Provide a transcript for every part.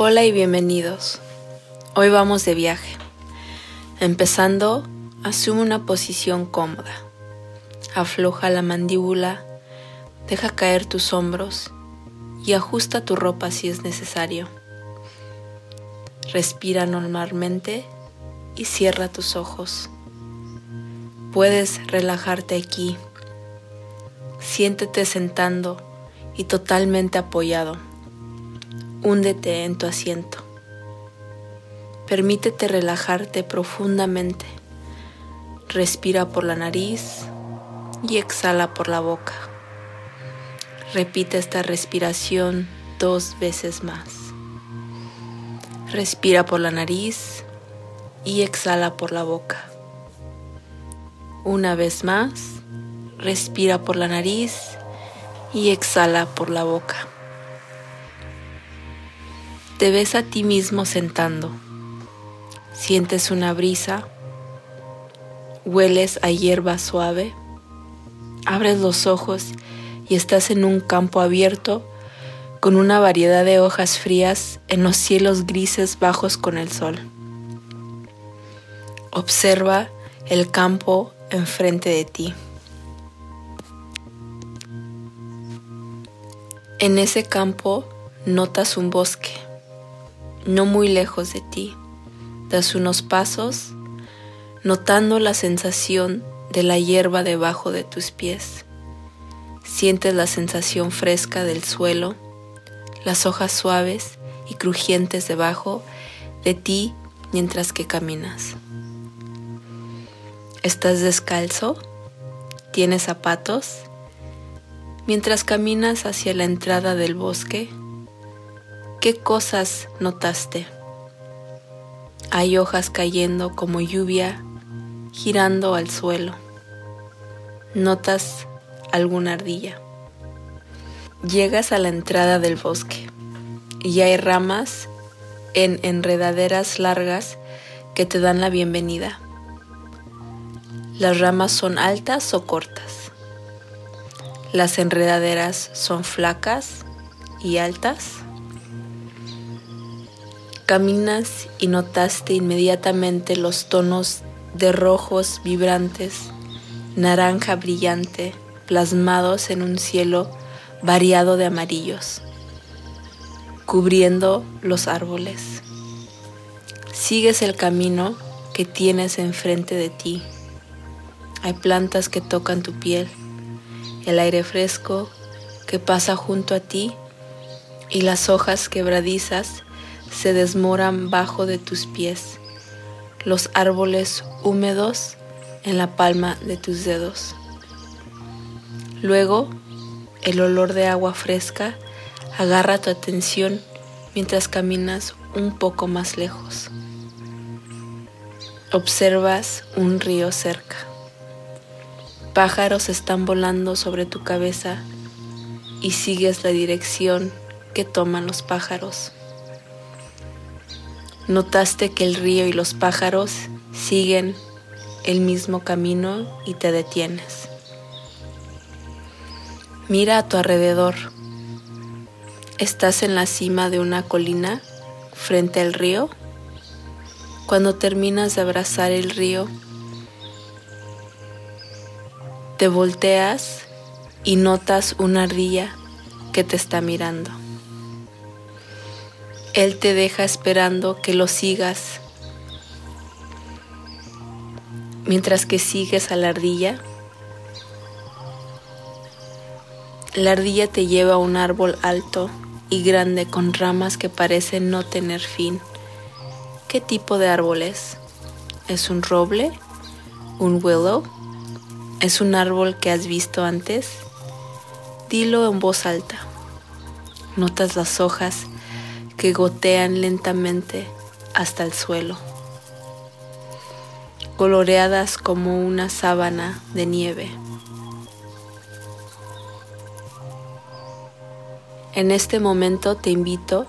Hola y bienvenidos. Hoy vamos de viaje. Empezando, asume una posición cómoda. Afloja la mandíbula, deja caer tus hombros y ajusta tu ropa si es necesario. Respira normalmente y cierra tus ojos. Puedes relajarte aquí. Siéntete sentando y totalmente apoyado. Húndete en tu asiento. Permítete relajarte profundamente. Respira por la nariz y exhala por la boca. Repite esta respiración dos veces más. Respira por la nariz y exhala por la boca. Una vez más, respira por la nariz y exhala por la boca. Te ves a ti mismo sentando. Sientes una brisa. Hueles a hierba suave. Abres los ojos y estás en un campo abierto con una variedad de hojas frías en los cielos grises bajos con el sol. Observa el campo enfrente de ti. En ese campo notas un bosque no muy lejos de ti. Das unos pasos, notando la sensación de la hierba debajo de tus pies. Sientes la sensación fresca del suelo, las hojas suaves y crujientes debajo de ti mientras que caminas. ¿Estás descalzo? ¿Tienes zapatos? Mientras caminas hacia la entrada del bosque, ¿Qué cosas notaste? Hay hojas cayendo como lluvia, girando al suelo. ¿Notas alguna ardilla? Llegas a la entrada del bosque y hay ramas en enredaderas largas que te dan la bienvenida. Las ramas son altas o cortas. Las enredaderas son flacas y altas. Caminas y notaste inmediatamente los tonos de rojos vibrantes, naranja brillante, plasmados en un cielo variado de amarillos, cubriendo los árboles. Sigues el camino que tienes enfrente de ti. Hay plantas que tocan tu piel, el aire fresco que pasa junto a ti y las hojas quebradizas se desmoran bajo de tus pies, los árboles húmedos en la palma de tus dedos. Luego, el olor de agua fresca agarra tu atención mientras caminas un poco más lejos. Observas un río cerca. Pájaros están volando sobre tu cabeza y sigues la dirección que toman los pájaros. Notaste que el río y los pájaros siguen el mismo camino y te detienes. Mira a tu alrededor. Estás en la cima de una colina frente al río. Cuando terminas de abrazar el río, te volteas y notas una ardilla que te está mirando. Él te deja esperando que lo sigas. Mientras que sigues a la ardilla, la ardilla te lleva a un árbol alto y grande con ramas que parecen no tener fin. ¿Qué tipo de árbol es? ¿Es un roble? ¿Un willow? ¿Es un árbol que has visto antes? Dilo en voz alta. Notas las hojas que gotean lentamente hasta el suelo, coloreadas como una sábana de nieve. En este momento te invito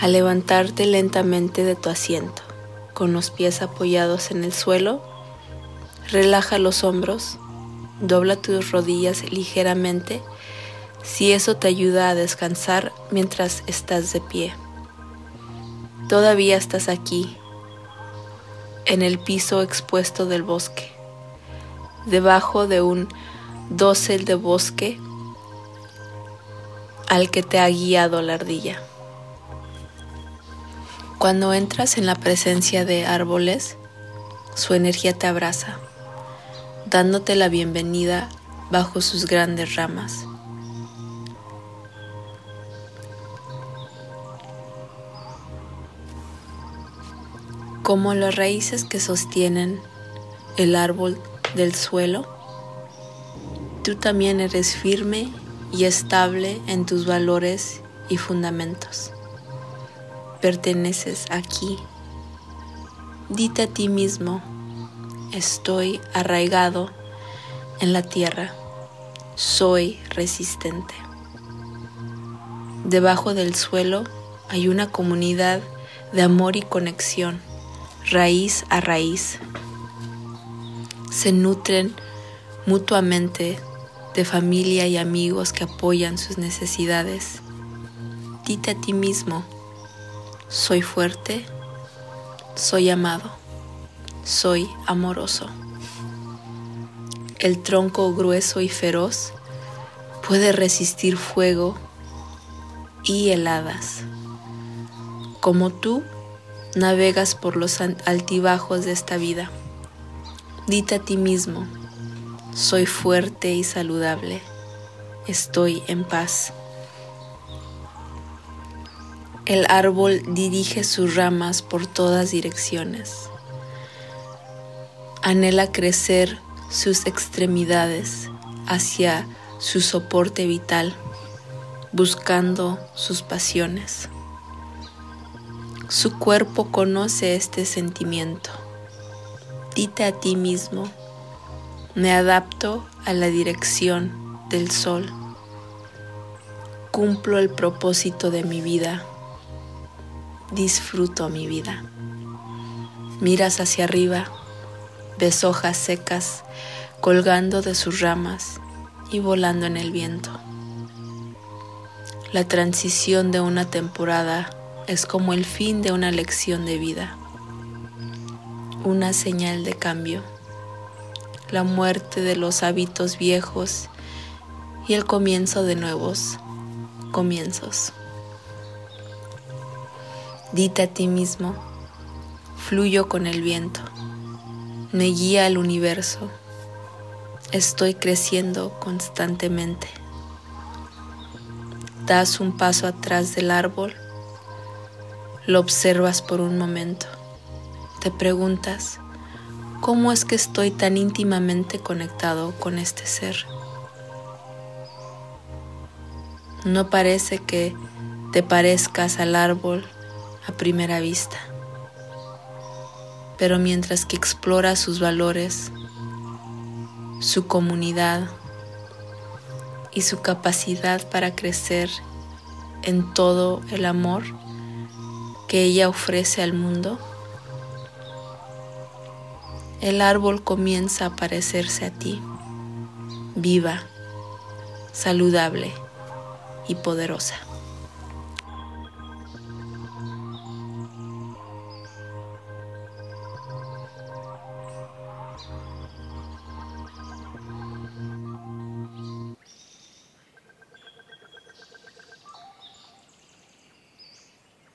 a levantarte lentamente de tu asiento, con los pies apoyados en el suelo, relaja los hombros, dobla tus rodillas ligeramente si eso te ayuda a descansar mientras estás de pie. Todavía estás aquí, en el piso expuesto del bosque, debajo de un dosel de bosque al que te ha guiado la ardilla. Cuando entras en la presencia de árboles, su energía te abraza, dándote la bienvenida bajo sus grandes ramas. Como las raíces que sostienen el árbol del suelo, tú también eres firme y estable en tus valores y fundamentos. Perteneces aquí. Dite a ti mismo, estoy arraigado en la tierra, soy resistente. Debajo del suelo hay una comunidad de amor y conexión raíz a raíz. Se nutren mutuamente de familia y amigos que apoyan sus necesidades. Dite a ti mismo, soy fuerte, soy amado, soy amoroso. El tronco grueso y feroz puede resistir fuego y heladas. Como tú, navegas por los altibajos de esta vida. Dite a ti mismo, soy fuerte y saludable, estoy en paz. El árbol dirige sus ramas por todas direcciones. Anhela crecer sus extremidades hacia su soporte vital, buscando sus pasiones. Su cuerpo conoce este sentimiento. Dite a ti mismo, me adapto a la dirección del sol. Cumplo el propósito de mi vida. Disfruto mi vida. Miras hacia arriba, ves hojas secas colgando de sus ramas y volando en el viento. La transición de una temporada es como el fin de una lección de vida, una señal de cambio, la muerte de los hábitos viejos y el comienzo de nuevos comienzos. Dite a ti mismo, fluyo con el viento, me guía el universo, estoy creciendo constantemente. Das un paso atrás del árbol lo observas por un momento. Te preguntas, ¿cómo es que estoy tan íntimamente conectado con este ser? No parece que te parezcas al árbol a primera vista, pero mientras que exploras sus valores, su comunidad y su capacidad para crecer en todo el amor, que ella ofrece al mundo, el árbol comienza a parecerse a ti, viva, saludable y poderosa.